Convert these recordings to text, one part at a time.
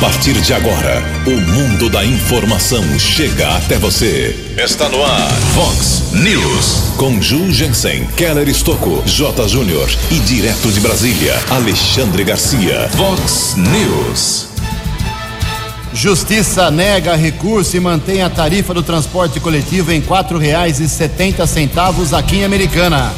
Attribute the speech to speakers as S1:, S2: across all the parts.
S1: partir de agora, o mundo da informação chega até você. Está no ar, Fox News. Com Ju Jensen, Keller Estocco, J. Júnior e direto de Brasília, Alexandre Garcia. Fox News.
S2: Justiça nega recurso e mantém a tarifa do transporte coletivo em setenta centavos aqui em Americana.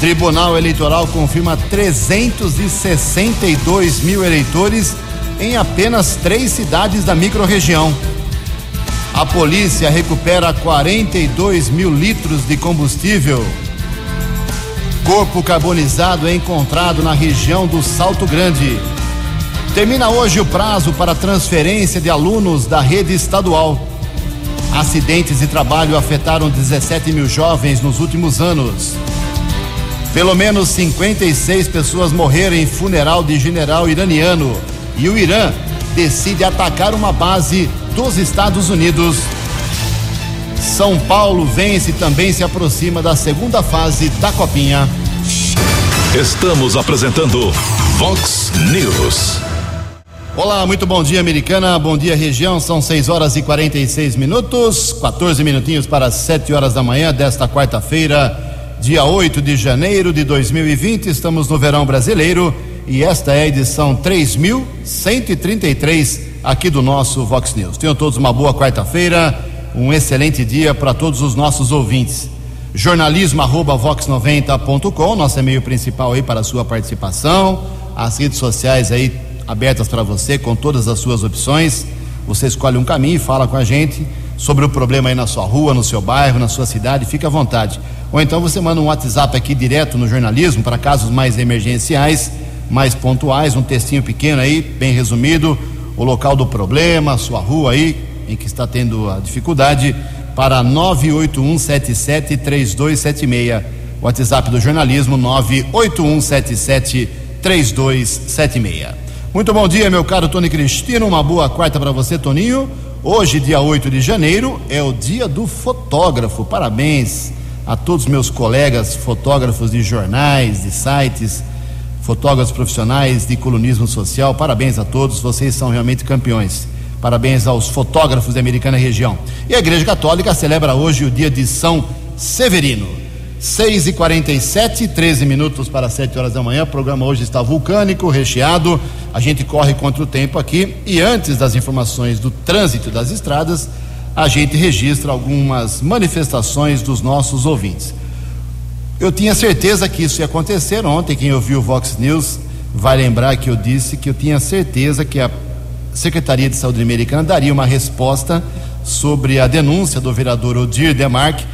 S2: Tribunal Eleitoral confirma 362 mil eleitores em apenas três cidades da microrregião. A polícia recupera 42 mil litros de combustível. Corpo carbonizado é encontrado na região do Salto Grande. Termina hoje o prazo para transferência de alunos da rede estadual. Acidentes de trabalho afetaram 17 mil jovens nos últimos anos. Pelo menos 56 pessoas morreram em funeral de general iraniano. E o Irã decide atacar uma base dos Estados Unidos. São Paulo vence e também se aproxima da segunda fase da Copinha.
S1: Estamos apresentando Fox News.
S2: Olá, muito bom dia, americana. Bom dia, região. São 6 horas e 46 minutos, 14 minutinhos para 7 horas da manhã desta quarta-feira, dia 8 de janeiro de 2020. Estamos no verão brasileiro e esta é a edição 3133 aqui do nosso Vox News. Tenham todos uma boa quarta-feira, um excelente dia para todos os nossos ouvintes. Jornalismo arroba vox90.com, nosso e-mail principal aí para a sua participação. As redes sociais aí abertas para você com todas as suas opções. Você escolhe um caminho e fala com a gente sobre o problema aí na sua rua, no seu bairro, na sua cidade, fique à vontade. Ou então você manda um WhatsApp aqui direto no jornalismo para casos mais emergenciais mais pontuais, um textinho pequeno aí, bem resumido, o local do problema, sua rua aí, em que está tendo a dificuldade, para 981773276. WhatsApp do jornalismo 981773276. Muito bom dia, meu caro Tony Cristino. Uma boa quarta para você, Toninho. Hoje, dia 8 de janeiro, é o dia do fotógrafo. Parabéns a todos meus colegas fotógrafos de jornais, de sites fotógrafos profissionais de colunismo social. Parabéns a todos, vocês são realmente campeões. Parabéns aos fotógrafos da Americana Região. E a Igreja Católica celebra hoje o dia de São Severino. 6 e 47 13 minutos para 7 horas da manhã. O programa hoje está vulcânico, recheado. A gente corre contra o tempo aqui. E antes das informações do trânsito das estradas, a gente registra algumas manifestações dos nossos ouvintes. Eu tinha certeza que isso ia acontecer. Ontem, quem ouviu o Vox News vai lembrar que eu disse que eu tinha certeza que a Secretaria de Saúde Americana daria uma resposta sobre a denúncia do vereador Odir Demarque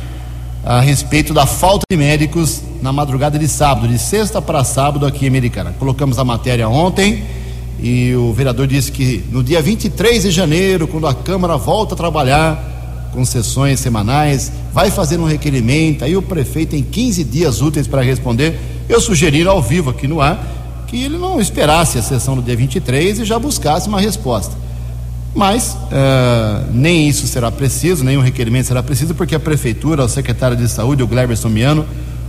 S2: a respeito da falta de médicos na madrugada de sábado, de sexta para sábado aqui em Americana. Colocamos a matéria ontem e o vereador disse que no dia 23 de janeiro, quando a Câmara volta a trabalhar, com sessões semanais, vai fazer um requerimento, aí o prefeito tem 15 dias úteis para responder. Eu sugeri ao vivo aqui no ar que ele não esperasse a sessão do dia 23 e já buscasse uma resposta. Mas uh, nem isso será preciso, o requerimento será preciso, porque a prefeitura, o secretário de saúde, o Gleber Somiano,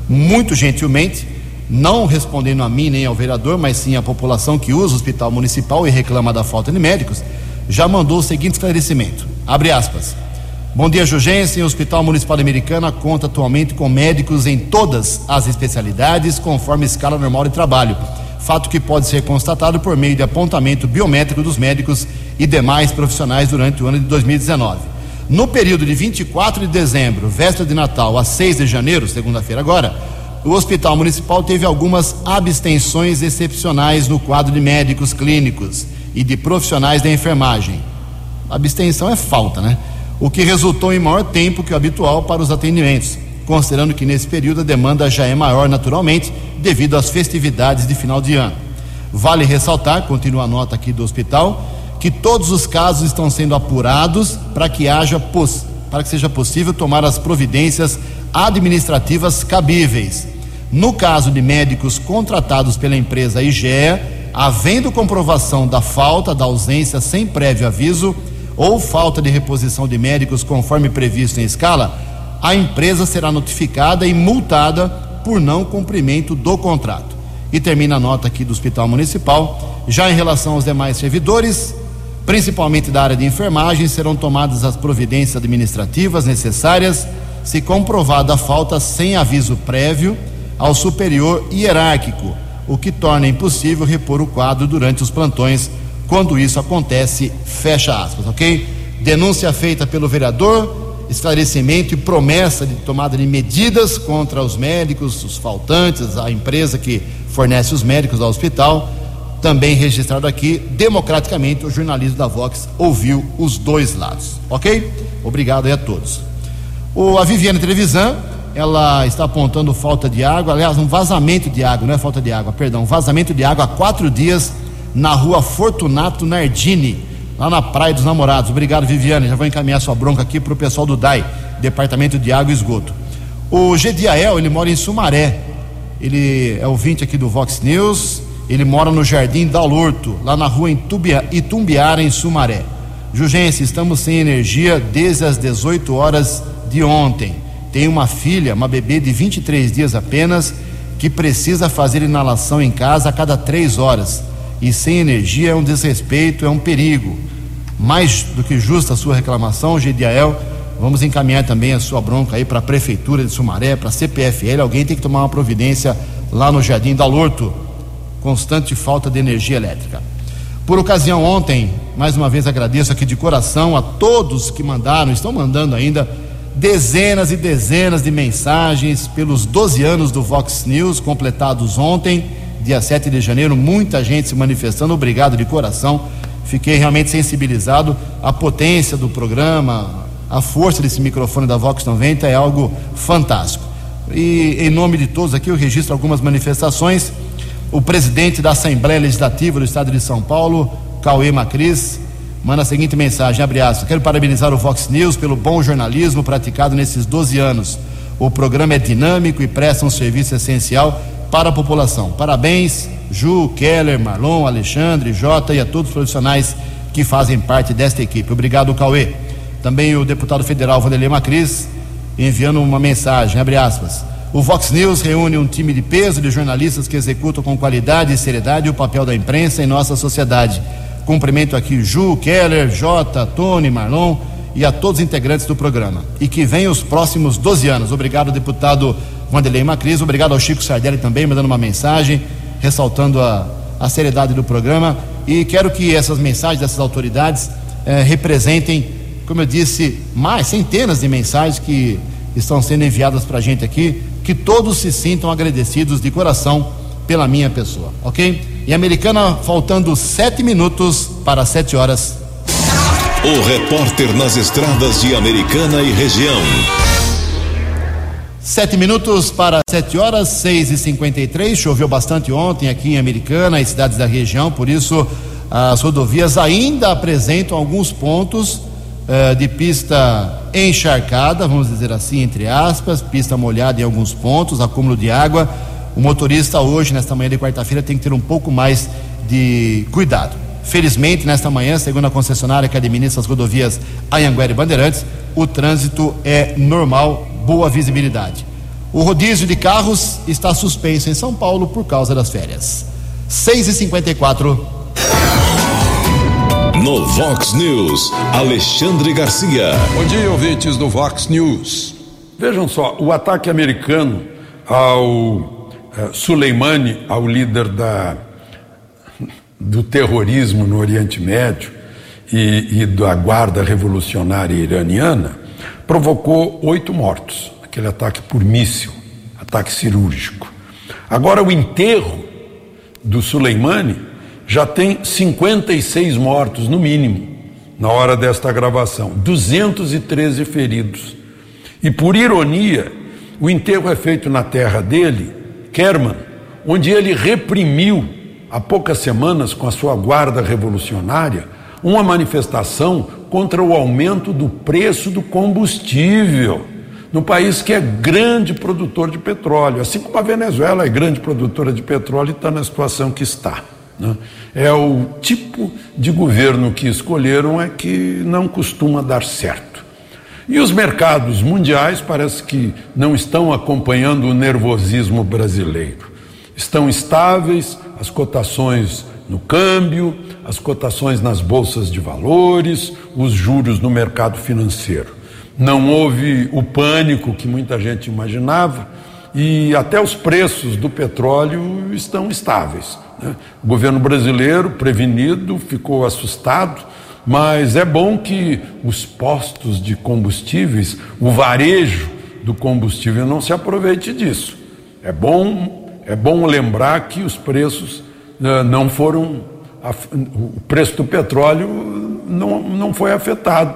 S2: muito gentilmente, não respondendo a mim nem ao vereador, mas sim à população que usa o hospital municipal e reclama da falta de médicos, já mandou o seguinte esclarecimento: abre aspas. Bom dia, Jugense. O Hospital Municipal Americana conta atualmente com médicos em todas as especialidades, conforme escala normal de trabalho. Fato que pode ser constatado por meio de apontamento biométrico dos médicos e demais profissionais durante o ano de 2019. No período de 24 de dezembro, véspera de Natal, a 6 de janeiro, segunda-feira agora, o Hospital Municipal teve algumas abstenções excepcionais no quadro de médicos clínicos e de profissionais da enfermagem. Abstenção é falta, né? O que resultou em maior tempo que o habitual para os atendimentos, considerando que nesse período a demanda já é maior naturalmente devido às festividades de final de ano. Vale ressaltar, continua a nota aqui do hospital, que todos os casos estão sendo apurados para que haja para que seja possível tomar as providências administrativas cabíveis. No caso de médicos contratados pela empresa IGEA, havendo comprovação da falta, da ausência sem prévio aviso, ou falta de reposição de médicos conforme previsto em escala, a empresa será notificada e multada por não cumprimento do contrato. E termina a nota aqui do Hospital Municipal. Já em relação aos demais servidores, principalmente da área de enfermagem, serão tomadas as providências administrativas necessárias se comprovada a falta sem aviso prévio ao superior hierárquico, o que torna impossível repor o quadro durante os plantões. Quando isso acontece, fecha aspas, ok? Denúncia feita pelo vereador, esclarecimento e promessa de tomada de medidas contra os médicos, os faltantes, a empresa que fornece os médicos ao hospital também registrado aqui, democraticamente, o jornalismo da Vox ouviu os dois lados. Ok? Obrigado aí a todos. O, a Viviane Trevisan, ela está apontando falta de água, aliás, um vazamento de água, não é falta de água, perdão, um vazamento de água há quatro dias na rua Fortunato Nardini, lá na Praia dos Namorados. Obrigado, Viviane. Já vou encaminhar sua bronca aqui para o pessoal do DAI, Departamento de Água e Esgoto. O Gediael, ele mora em Sumaré. Ele é ouvinte aqui do Vox News ele mora no Jardim Dalorto, lá na rua Itumbiara, em Sumaré. Jugense, estamos sem energia desde as 18 horas de ontem. Tem uma filha, uma bebê de 23 dias apenas, que precisa fazer inalação em casa a cada três horas. E sem energia é um desrespeito, é um perigo. Mais do que justa a sua reclamação, Gediael, vamos encaminhar também a sua bronca aí para a Prefeitura de Sumaré, para a CPFL. Alguém tem que tomar uma providência lá no Jardim Dalorto constante falta de energia elétrica. Por ocasião, ontem, mais uma vez agradeço aqui de coração a todos que mandaram, estão mandando ainda, dezenas e dezenas de mensagens pelos 12 anos do Vox News, completados ontem, dia 7 de janeiro. Muita gente se manifestando, obrigado de coração. Fiquei realmente sensibilizado. A potência do programa, a força desse microfone da Vox 90 é algo fantástico. E em nome de todos aqui, eu registro algumas manifestações o presidente da Assembleia Legislativa do Estado de São Paulo, Cauê Macris, manda a seguinte mensagem, abre aspas, quero parabenizar o Fox News pelo bom jornalismo praticado nesses 12 anos. O programa é dinâmico e presta um serviço essencial para a população. Parabéns, Ju, Keller, Marlon, Alexandre, Jota e a todos os profissionais que fazem parte desta equipe. Obrigado, Cauê. Também o deputado federal Vanderlei Macris enviando uma mensagem, abre aspas. O Vox News reúne um time de peso de jornalistas que executam com qualidade e seriedade o papel da imprensa em nossa sociedade. Cumprimento aqui Ju, Keller, Jota, Tony, Marlon e a todos os integrantes do programa. E que venham os próximos 12 anos. Obrigado, deputado Vanderlei Macris. Obrigado ao Chico Sardelli também, mandando uma mensagem, ressaltando a, a seriedade do programa. E quero que essas mensagens dessas autoridades eh, representem, como eu disse, mais centenas de mensagens que estão sendo enviadas para a gente aqui que todos se sintam agradecidos de coração pela minha pessoa, ok? E Americana, faltando sete minutos para sete horas.
S1: O repórter nas estradas de Americana e região.
S2: Sete minutos para sete horas, seis e cinquenta e três. Choveu bastante ontem aqui em Americana e cidades da região, por isso as rodovias ainda apresentam alguns pontos uh, de pista encharcada, vamos dizer assim, entre aspas, pista molhada em alguns pontos, acúmulo de água. O motorista hoje, nesta manhã de quarta-feira, tem que ter um pouco mais de cuidado. Felizmente, nesta manhã, segundo a concessionária que administra as rodovias Anhanguera e Bandeirantes, o trânsito é normal, boa visibilidade. O rodízio de carros está suspenso em São Paulo por causa das férias. 6 e 54
S1: no Vox News, Alexandre Garcia.
S3: Bom dia, ouvintes do Vox News. Vejam só, o ataque americano ao uh, Soleimani, ao líder da, do terrorismo no Oriente Médio e, e da Guarda Revolucionária Iraniana, provocou oito mortos. Aquele ataque por míssil, ataque cirúrgico. Agora, o enterro do Soleimani já tem 56 mortos, no mínimo, na hora desta gravação, 213 feridos. E por ironia, o enterro é feito na terra dele, Kerman, onde ele reprimiu há poucas semanas com a sua guarda revolucionária uma manifestação contra o aumento do preço do combustível no país que é grande produtor de petróleo, assim como a Venezuela é grande produtora de petróleo e está na situação que está. Né? É o tipo de governo que escolheram é que não costuma dar certo. E os mercados mundiais parece que não estão acompanhando o nervosismo brasileiro. Estão estáveis, as cotações no câmbio, as cotações nas bolsas de valores, os juros no mercado financeiro. Não houve o pânico que muita gente imaginava e até os preços do petróleo estão estáveis. Né? O governo brasileiro, prevenido, ficou assustado, mas é bom que os postos de combustíveis, o varejo do combustível não se aproveite disso. É bom, é bom lembrar que os preços uh, não foram. O preço do petróleo não, não foi afetado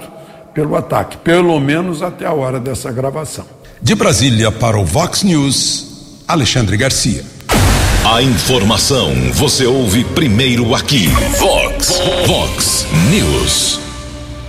S3: pelo ataque, pelo menos até a hora dessa gravação.
S1: De Brasília para o Vox News, Alexandre Garcia. A informação você ouve primeiro aqui. Vox, Vox News.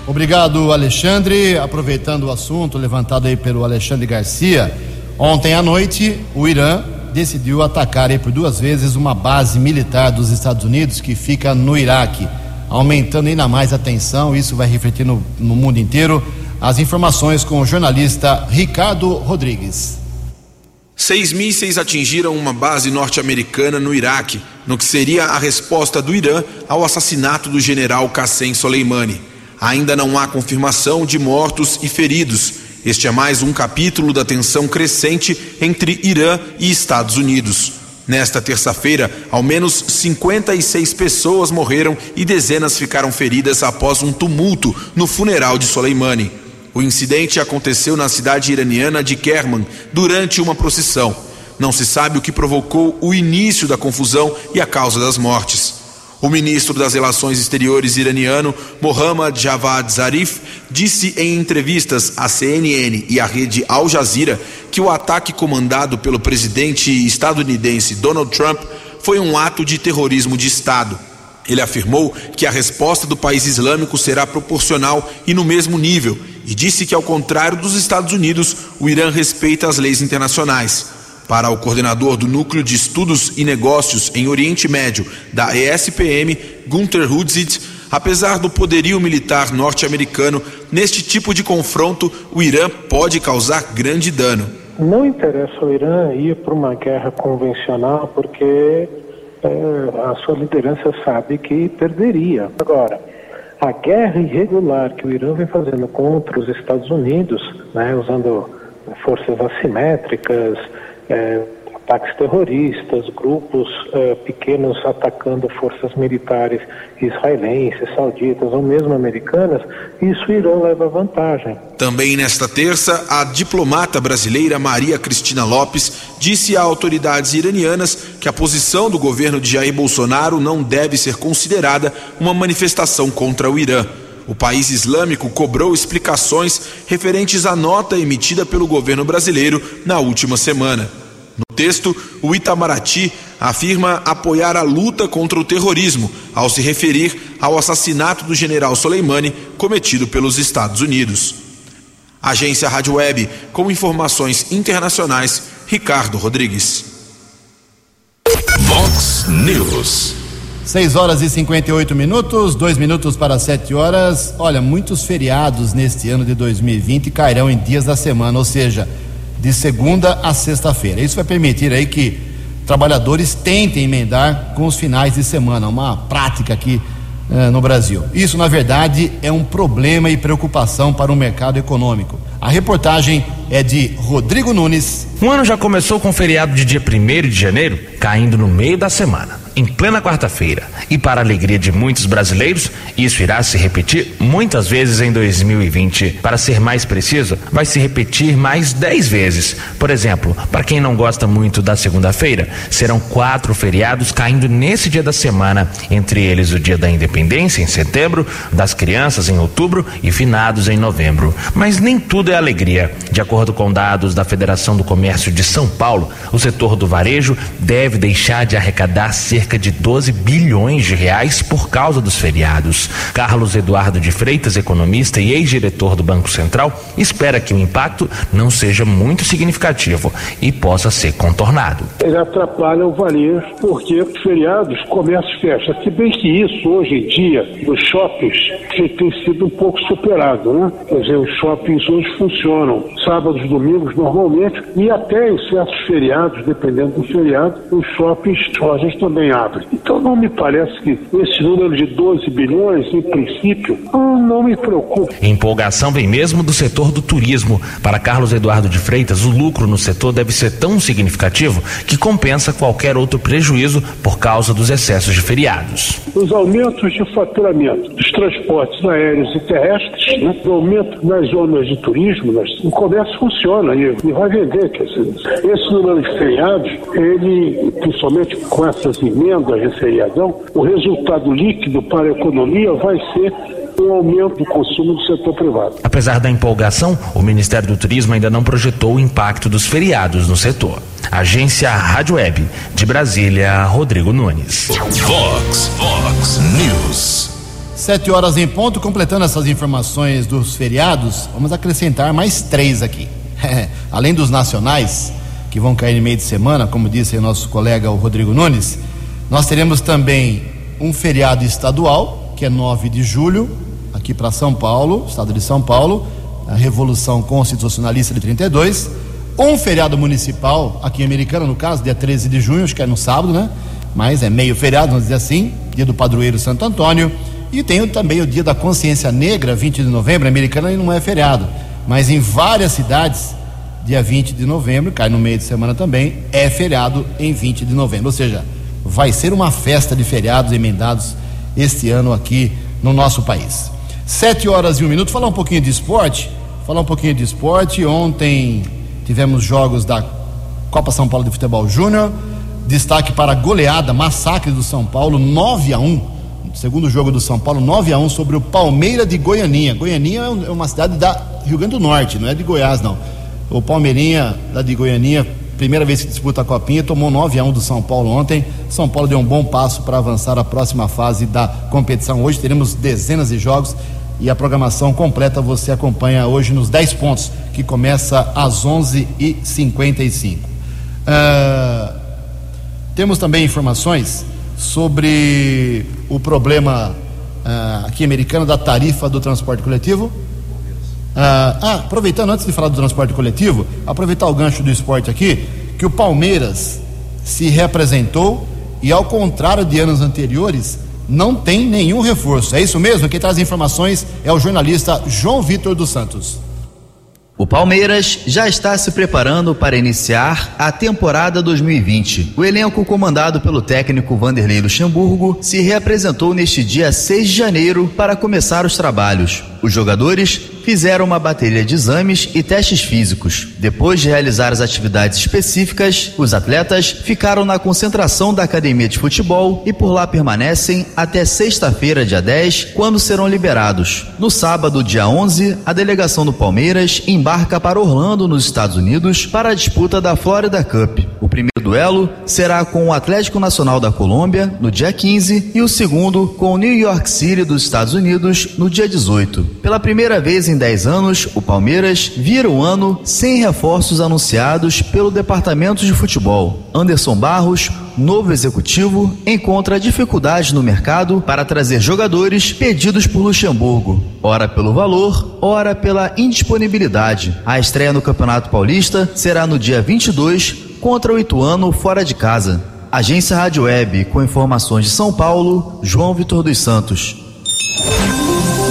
S2: Obrigado, Alexandre. Aproveitando o assunto levantado aí pelo Alexandre Garcia, ontem à noite o Irã decidiu atacar por duas vezes uma base militar dos Estados Unidos que fica no Iraque, aumentando ainda mais a tensão. Isso vai refletir no, no mundo inteiro. As informações com o jornalista Ricardo Rodrigues.
S4: Seis mísseis atingiram uma base norte-americana no Iraque, no que seria a resposta do Irã ao assassinato do general Qassem Soleimani. Ainda não há confirmação de mortos e feridos. Este é mais um capítulo da tensão crescente entre Irã e Estados Unidos. Nesta terça-feira, ao menos 56 pessoas morreram e dezenas ficaram feridas após um tumulto no funeral de Soleimani. O incidente aconteceu na cidade iraniana de Kerman durante uma procissão. Não se sabe o que provocou o início da confusão e a causa das mortes. O ministro das Relações Exteriores iraniano, Mohammad Javad Zarif, disse em entrevistas à CNN e à rede Al Jazeera que o ataque comandado pelo presidente estadunidense Donald Trump foi um ato de terrorismo de Estado. Ele afirmou que a resposta do país islâmico será proporcional e no mesmo nível e disse que, ao contrário dos Estados Unidos, o Irã respeita as leis internacionais. Para o coordenador do Núcleo de Estudos e Negócios em Oriente Médio da ESPM, Gunther Hudzit, apesar do poderio militar norte-americano, neste tipo de confronto, o Irã pode causar grande dano.
S5: Não interessa ao Irã ir para uma guerra convencional porque é, a sua liderança sabe que perderia. Agora, a guerra irregular que o Irã vem fazendo contra os Estados Unidos, né, usando forças assimétricas, é, ataques terroristas, grupos é, pequenos atacando forças militares israelenses, sauditas ou mesmo americanas, isso o Irã leva vantagem.
S4: Também nesta terça, a diplomata brasileira Maria Cristina Lopes disse a autoridades iranianas que a posição do governo de Jair Bolsonaro não deve ser considerada uma manifestação contra o Irã. O país islâmico cobrou explicações referentes à nota emitida pelo governo brasileiro na última semana. No texto, o Itamaraty afirma apoiar a luta contra o terrorismo, ao se referir ao assassinato do general Soleimani cometido pelos Estados Unidos. Agência Rádio Web, com informações internacionais, Ricardo Rodrigues.
S1: Vox News.
S2: 6 horas e 58 minutos, dois minutos para 7 horas. Olha, muitos feriados neste ano de 2020 cairão em dias da semana, ou seja, de segunda a sexta-feira. Isso vai permitir aí que trabalhadores tentem emendar com os finais de semana, uma prática aqui eh, no Brasil. Isso, na verdade, é um problema e preocupação para o mercado econômico. A reportagem é de Rodrigo Nunes.
S6: O ano já começou com o feriado de dia 1 de janeiro, caindo no meio da semana em plena quarta-feira. E para a alegria de muitos brasileiros, isso irá se repetir muitas vezes em 2020. Para ser mais preciso, vai se repetir mais 10 vezes. Por exemplo, para quem não gosta muito da segunda-feira, serão quatro feriados caindo nesse dia da semana, entre eles o Dia da Independência em setembro, das Crianças em outubro e finados em novembro. Mas nem tudo é alegria. De acordo com dados da Federação do Comércio de São Paulo, o setor do varejo deve deixar de arrecadar cerca cerca de 12 bilhões de reais por causa dos feriados. Carlos Eduardo de Freitas, economista e ex-diretor do Banco Central, espera que o impacto não seja muito significativo e possa ser contornado.
S7: Ele atrapalha o varejo porque feriados, comércio fecha. Se bem que isso hoje em dia nos shoppings tem sido um pouco superado, né? Quer dizer, os shoppings hoje funcionam sábados, domingos normalmente e até em certos feriados, dependendo do feriado, os shoppings, lojas também também abre. Então não me parece que esse número de 12 bilhões, em princípio, não me preocupa.
S6: Empolgação vem mesmo do setor do turismo. Para Carlos Eduardo de Freitas, o lucro no setor deve ser tão significativo que compensa qualquer outro prejuízo por causa dos excessos de feriados.
S7: Os aumentos de faturamento dos transportes aéreos e terrestres, né? o aumento nas zonas de turismo, nas, o comércio funciona e, e vai vender. Quer dizer, esse número de feriados, ele, principalmente com essas emendas de feriadão, o resultado líquido para a economia vai ser um aumento do consumo do setor privado.
S6: Apesar da empolgação, o Ministério do Turismo ainda não projetou o impacto dos feriados no setor. Agência Rádio Web, de Brasília, Rodrigo Nunes.
S1: Vox, Vox News.
S2: Sete horas em ponto, completando essas informações dos feriados, vamos acrescentar mais três aqui. Além dos nacionais, que vão cair no meio de semana, como disse o nosso colega o Rodrigo Nunes, nós teremos também um feriado estadual, que é 9 de julho, aqui para São Paulo, estado de São Paulo, a Revolução Constitucionalista de 32, um feriado municipal aqui em Americana, no caso, dia 13 de junho, acho que é no sábado, né? Mas é meio feriado, vamos dizer assim, dia do padroeiro Santo Antônio, e tem também o dia da consciência negra, 20 de novembro, Americana não é feriado, mas em várias cidades, dia 20 de novembro, cai no meio de semana também, é feriado em 20 de novembro, ou seja, vai ser uma festa de feriados emendados este ano aqui no nosso país. Sete horas e um minuto, falar um pouquinho de esporte. Falar um pouquinho de esporte. Ontem tivemos jogos da Copa São Paulo de Futebol Júnior. Destaque para a goleada, massacre do São Paulo, 9 a 1 Segundo jogo do São Paulo, 9 a 1 sobre o Palmeira de Goianinha. Goianinha é uma cidade da Rio Grande do Norte, não é de Goiás, não. O Palmeirinha, da de Goianinha, primeira vez que disputa a Copinha, tomou 9 a 1 do São Paulo ontem. São Paulo deu um bom passo para avançar à próxima fase da competição. Hoje teremos dezenas de jogos e a programação completa você acompanha hoje nos 10 pontos, que começa às 11h55. Uh, temos também informações sobre o problema uh, aqui americano da tarifa do transporte coletivo. Ah, ah, aproveitando, antes de falar do transporte coletivo, aproveitar o gancho do esporte aqui, que o Palmeiras se reapresentou e, ao contrário de anos anteriores, não tem nenhum reforço. É isso mesmo? Quem traz informações é o jornalista João Vitor dos Santos.
S8: O Palmeiras já está se preparando para iniciar a temporada 2020. O elenco comandado pelo técnico Vanderlei Luxemburgo se reapresentou neste dia 6 de janeiro para começar os trabalhos. Os jogadores fizeram uma bateria de exames e testes físicos. Depois de realizar as atividades específicas, os atletas ficaram na concentração da academia de futebol e por lá permanecem até sexta-feira, dia 10, quando serão liberados. No sábado, dia 11, a delegação do Palmeiras embarca para Orlando, nos Estados Unidos, para a disputa da Florida Cup. O primeiro duelo será com o Atlético Nacional da Colômbia no dia 15 e o segundo com o New York City dos Estados Unidos no dia 18. Pela primeira vez em 10 anos, o Palmeiras vira o ano sem reforços anunciados pelo departamento de futebol. Anderson Barros, novo executivo, encontra dificuldade no mercado para trazer jogadores pedidos por Luxemburgo, ora pelo valor, ora pela indisponibilidade. A estreia no Campeonato Paulista será no dia 22 contra o Ituano fora de casa. Agência Rádio Web, com informações de São Paulo, João Vitor dos Santos.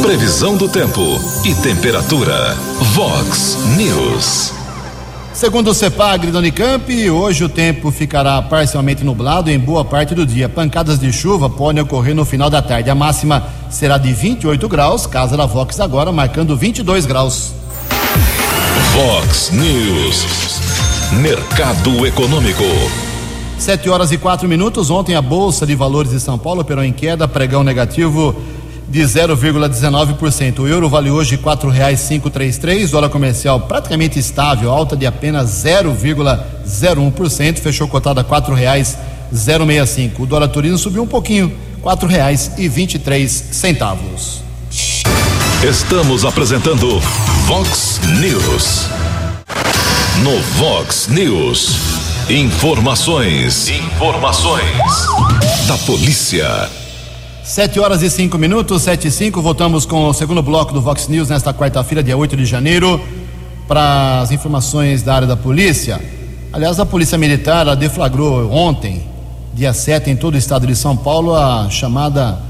S1: Previsão do tempo e temperatura. Vox News.
S2: Segundo o CEPAG da Unicamp, hoje o tempo ficará parcialmente nublado em boa parte do dia. Pancadas de chuva podem ocorrer no final da tarde. A máxima será de 28 graus, casa da Vox agora marcando 22 graus.
S1: Vox News. Mercado Econômico.
S2: Sete horas e quatro minutos. Ontem a Bolsa de Valores de São Paulo operou em queda, pregão negativo de 0,19%. O euro vale hoje R$ 4,533, dólar comercial praticamente estável, alta de apenas 0,01%, fechou cotado a R$ 4,065. O dólar turino subiu um pouquinho, R$ 4,23.
S1: Estamos apresentando Vox News. No Vox News, informações, informações. Da polícia.
S2: Sete horas e cinco minutos, sete e cinco, voltamos com o segundo bloco do Vox News nesta quarta-feira, dia 8 de janeiro, para as informações da área da polícia. Aliás, a Polícia Militar deflagrou ontem dia 7, em todo o estado de São Paulo, a chamada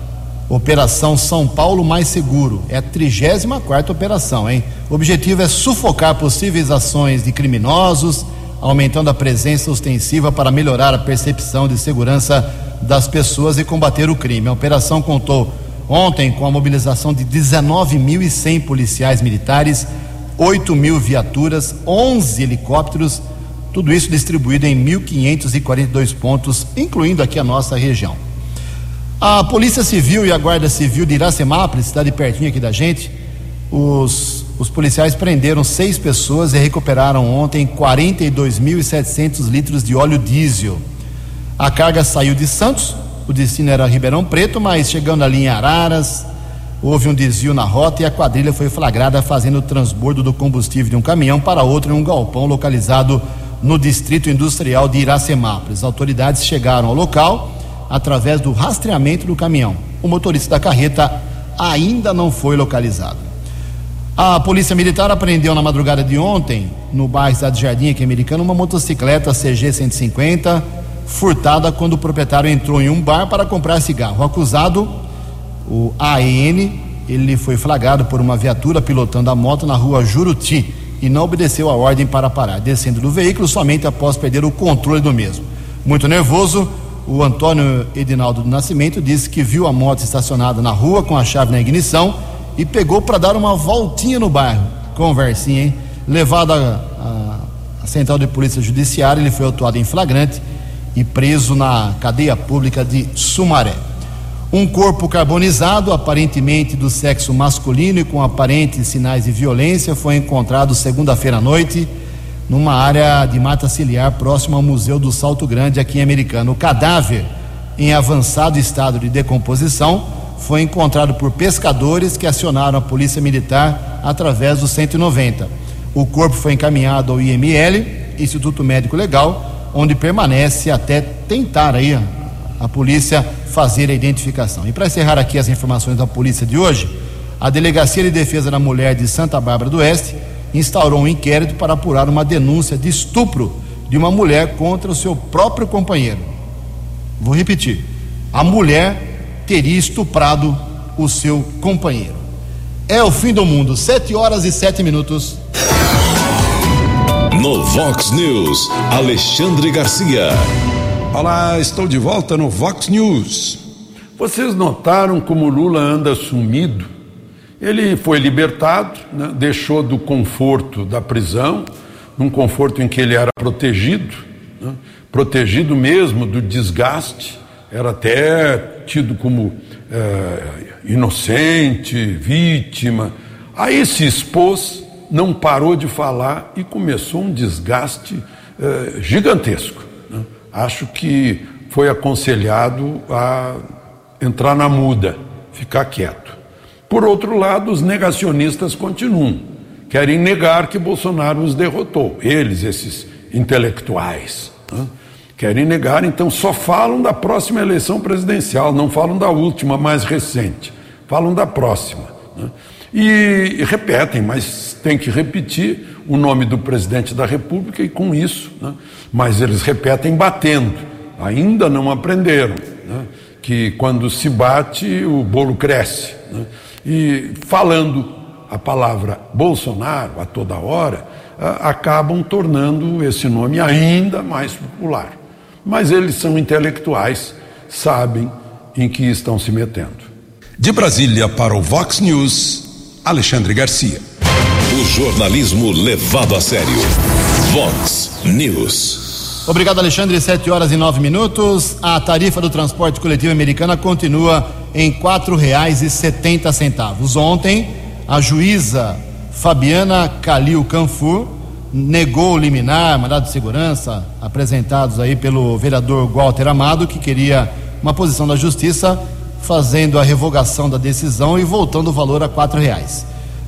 S2: Operação São Paulo Mais Seguro. É a 34 operação, hein? O objetivo é sufocar possíveis ações de criminosos, aumentando a presença ostensiva para melhorar a percepção de segurança das pessoas e combater o crime. A operação contou ontem com a mobilização de 19.100 policiais militares, 8 mil viaturas, 11 helicópteros, tudo isso distribuído em 1.542 pontos, incluindo aqui a nossa região. A Polícia Civil e a Guarda Civil de Iracemápolis, cidade pertinho aqui da gente, os, os policiais prenderam seis pessoas e recuperaram ontem 42.700 litros de óleo diesel. A carga saiu de Santos, o destino era Ribeirão Preto, mas chegando ali em Araras, houve um desvio na rota e a quadrilha foi flagrada fazendo o transbordo do combustível de um caminhão para outro em um galpão localizado no distrito industrial de Iracemápolis. Autoridades chegaram ao local através do rastreamento do caminhão. O motorista da carreta ainda não foi localizado. A Polícia Militar apreendeu na madrugada de ontem, no bairro Cidade Jardim, aqui americano, uma motocicleta CG 150 furtada quando o proprietário entrou em um bar para comprar cigarro. O acusado, o AN, ele foi flagrado por uma viatura pilotando a moto na rua Juruti e não obedeceu a ordem para parar, descendo do veículo somente após perder o controle do mesmo. Muito nervoso, o Antônio Edinaldo do Nascimento disse que viu a moto estacionada na rua com a chave na ignição e pegou para dar uma voltinha no bairro. Conversinha, hein? Levado à central de polícia judiciária, ele foi autuado em flagrante e preso na cadeia pública de Sumaré. Um corpo carbonizado, aparentemente do sexo masculino e com aparentes sinais de violência, foi encontrado segunda-feira à noite numa área de mata ciliar próximo ao Museu do Salto Grande, aqui em Americano. O cadáver, em avançado estado de decomposição, foi encontrado por pescadores que acionaram a Polícia Militar através do 190. O corpo foi encaminhado ao IML, Instituto Médico Legal, onde permanece até tentar aí a polícia fazer a identificação. E para encerrar aqui as informações da polícia de hoje, a Delegacia de Defesa da Mulher de Santa Bárbara do Oeste instaurou um inquérito para apurar uma denúncia de estupro de uma mulher contra o seu próprio companheiro. Vou repetir: a mulher teria estuprado o seu companheiro. É o fim do mundo, sete horas e sete minutos.
S1: No Vox News, Alexandre Garcia.
S3: Olá, estou de volta no Vox News. Vocês notaram como Lula anda sumido? Ele foi libertado, né, deixou do conforto da prisão, num conforto em que ele era protegido, né, protegido mesmo do desgaste, era até tido como é, inocente, vítima. Aí se expôs, não parou de falar e começou um desgaste é, gigantesco. Né. Acho que foi aconselhado a entrar na muda, ficar quieto. Por outro lado, os negacionistas continuam. Querem negar que Bolsonaro os derrotou. Eles, esses intelectuais. Né? Querem negar, então só falam da próxima eleição presidencial, não falam da última, mais recente. Falam da próxima. Né? E, repetem, mas tem que repetir o nome do presidente da República e com isso. Né? Mas eles repetem batendo. Ainda não aprenderam né? que quando se bate, o bolo cresce. E falando a palavra Bolsonaro a toda hora, acabam tornando esse nome ainda mais popular. Mas eles são intelectuais, sabem em que estão se metendo.
S1: De Brasília para o Vox News, Alexandre Garcia. O jornalismo levado a sério. Vox News.
S2: Obrigado, Alexandre. Sete horas e nove minutos. A tarifa do transporte coletivo americana continua em setenta centavos. Ontem, a juíza Fabiana Calil Canfur negou o liminar, mandado de segurança, apresentados aí pelo vereador Walter Amado, que queria uma posição da justiça fazendo a revogação da decisão e voltando o valor a quatro reais.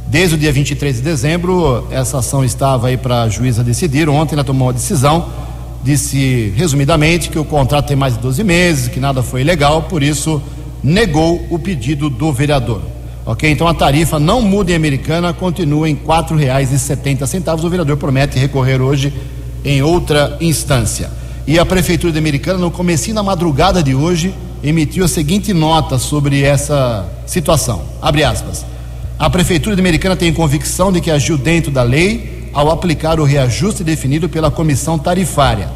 S2: Desde o dia 23 de dezembro, essa ação estava aí para a juíza decidir. Ontem ela tomou uma decisão, disse resumidamente que o contrato tem mais de 12 meses, que nada foi legal, por isso negou o pedido do vereador. Ok? Então a tarifa não muda em Americana, continua em setenta centavos. O vereador promete recorrer hoje em outra instância. E a Prefeitura de Americana, no começo da madrugada de hoje, emitiu a seguinte nota sobre essa situação. Abre aspas. A Prefeitura de Americana tem convicção de que agiu dentro da lei ao aplicar o reajuste definido pela comissão tarifária.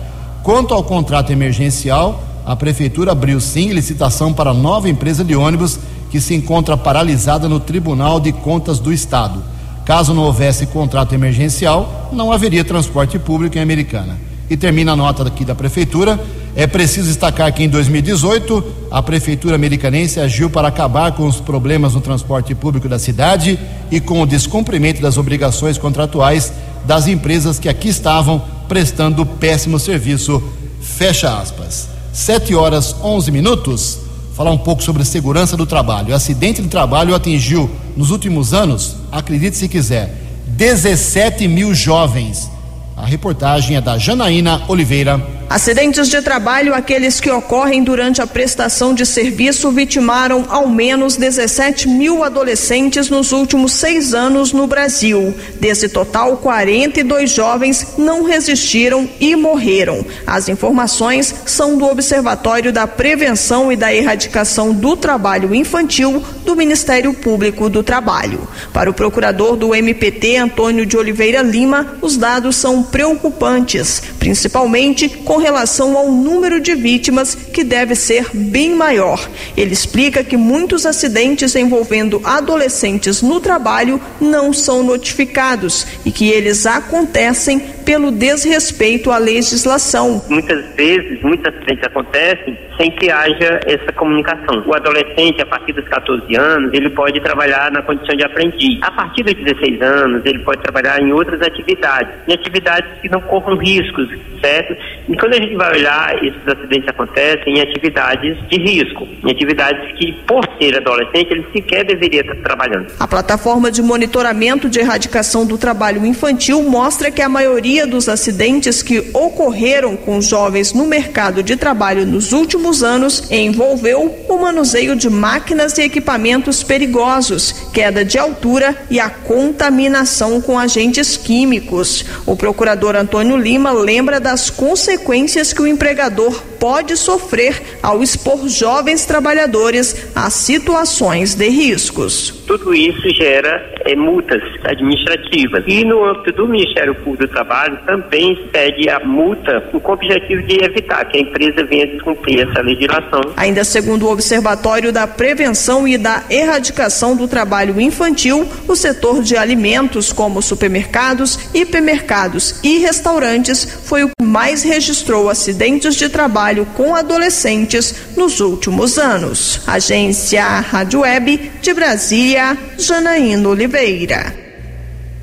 S2: Quanto ao contrato emergencial, a Prefeitura abriu sim licitação para nova empresa de ônibus que se encontra paralisada no Tribunal de Contas do Estado. Caso não houvesse contrato emergencial, não haveria transporte público em Americana. E termina a nota aqui da Prefeitura. É preciso destacar que em 2018, a Prefeitura Americanense agiu para acabar com os problemas no transporte público da cidade e com o descumprimento das obrigações contratuais das empresas que aqui estavam prestando péssimo serviço. Fecha aspas. 7 horas 11 minutos. Falar um pouco sobre segurança do trabalho. O acidente de trabalho atingiu, nos últimos anos, acredite se quiser, 17 mil jovens a reportagem é da Janaína Oliveira.
S9: Acidentes de trabalho, aqueles que ocorrem durante a prestação de serviço, vitimaram ao menos 17 mil adolescentes nos últimos seis anos no Brasil. Desse total, 42 jovens não resistiram e morreram. As informações são do Observatório da Prevenção e da Erradicação do Trabalho Infantil do Ministério Público do Trabalho. Para o procurador do MPT, Antônio de Oliveira Lima, os dados são preocupantes, principalmente com relação ao número de vítimas, que deve ser bem maior. Ele explica que muitos acidentes envolvendo adolescentes no trabalho não são notificados e que eles acontecem pelo desrespeito à legislação.
S10: Muitas vezes, muitos acidentes acontecem sem que haja essa comunicação. O adolescente, a partir dos 14 anos, ele pode trabalhar na condição de aprendiz. A partir dos 16 anos, ele pode trabalhar em outras atividades, em atividades que não corram riscos, certo? E quando a gente vai olhar, esses acidentes acontecem em atividades de risco, em atividades que, por ser adolescente, ele sequer deveria estar trabalhando.
S9: A plataforma de monitoramento de erradicação do trabalho infantil mostra que a maioria dos acidentes que ocorreram com jovens no mercado de trabalho nos últimos anos envolveu o manuseio de máquinas e equipamentos perigosos, queda de altura e a contaminação com agentes químicos. O procurador Antônio Lima lembra das consequências que o empregador pode sofrer ao expor jovens trabalhadores a situações de riscos.
S10: Tudo isso gera é, multas administrativas. E no âmbito do Ministério Público do Trabalho também se pede a multa com o objetivo de evitar que a empresa venha descumprir essa legislação.
S9: Ainda segundo o Observatório da Prevenção e da Erradicação do Trabalho Infantil, o setor de alimentos, como supermercados, hipermercados e restaurantes, foi o que mais registrou acidentes de trabalho com adolescentes nos últimos anos. Agência Rádio Web de Brasília, Janaína Oliveira.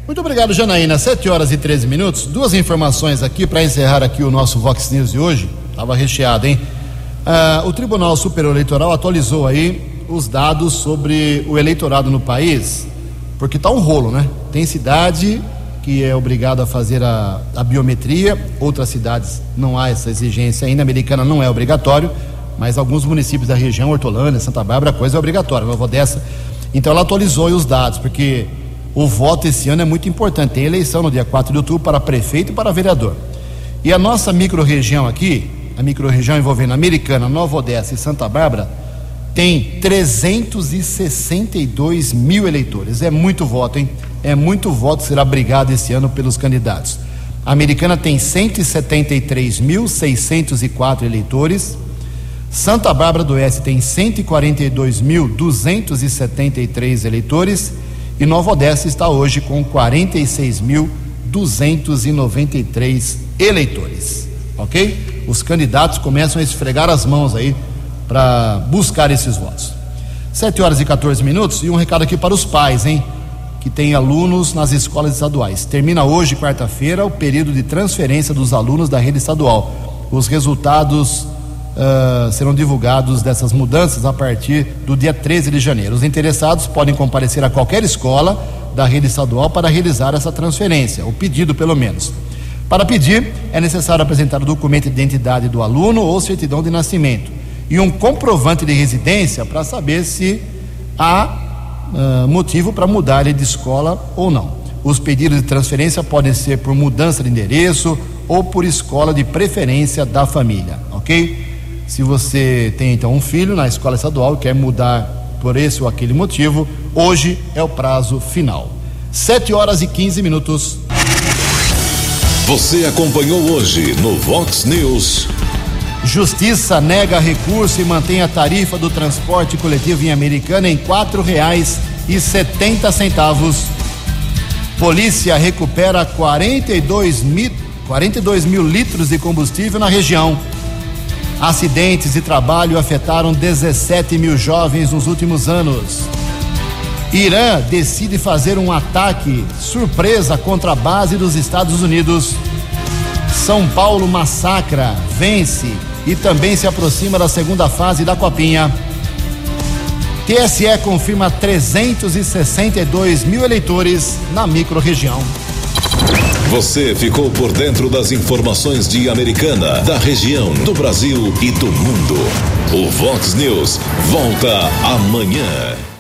S2: Muito obrigado, Janaína. 7 horas e 13 minutos. Duas informações aqui para encerrar aqui o nosso Vox News de hoje. Estava recheado, hein? Ah, o Tribunal Superior Eleitoral atualizou aí os dados sobre o eleitorado no país, porque está um rolo, né? Tem cidade que é obrigado a fazer a, a biometria, outras cidades não há essa exigência ainda, a americana não é obrigatório, mas alguns municípios da região, Hortolândia, Santa Bárbara, coisa é obrigatória, Nova Odessa. Então ela atualizou os dados, porque o voto esse ano é muito importante. Tem eleição no dia 4 de outubro para prefeito e para vereador. E a nossa microrregião aqui, a microrregião envolvendo Americana, Nova Odessa e Santa Bárbara, tem 362 mil eleitores. É muito voto, hein? É muito voto será brigado esse ano pelos candidatos. A Americana tem 173.604 eleitores. Santa Bárbara do Oeste tem 142.273 eleitores. E Nova Odessa está hoje com 46.293 eleitores. Ok? Os candidatos começam a esfregar as mãos aí para buscar esses votos. 7 horas e 14 minutos e um recado aqui para os pais, hein? Que tem alunos nas escolas estaduais. Termina hoje, quarta-feira, o período de transferência dos alunos da rede estadual. Os resultados uh, serão divulgados dessas mudanças a partir do dia 13 de janeiro. Os interessados podem comparecer a qualquer escola da rede estadual para realizar essa transferência, o pedido pelo menos. Para pedir, é necessário apresentar o documento de identidade do aluno ou certidão de nascimento e um comprovante de residência para saber se há uh, motivo para mudar de escola ou não. Os pedidos de transferência podem ser por mudança de endereço ou por escola de preferência da família, ok? Se você tem então um filho na escola estadual e quer mudar por esse ou aquele motivo, hoje é o prazo final. 7 horas e 15 minutos.
S1: Você acompanhou hoje no Vox News.
S2: Justiça nega recurso e mantém a tarifa do transporte coletivo em Americana em quatro reais e setenta centavos. Polícia recupera 42 mil, 42 mil litros de combustível na região. Acidentes de trabalho afetaram 17 mil jovens nos últimos anos. Irã decide fazer um ataque surpresa contra a base dos Estados Unidos. São Paulo massacra, vence e também se aproxima da segunda fase da Copinha. TSE confirma 362 mil eleitores na microrregião.
S1: Você ficou por dentro das informações de Americana, da região, do Brasil e do mundo. O Vox News volta amanhã.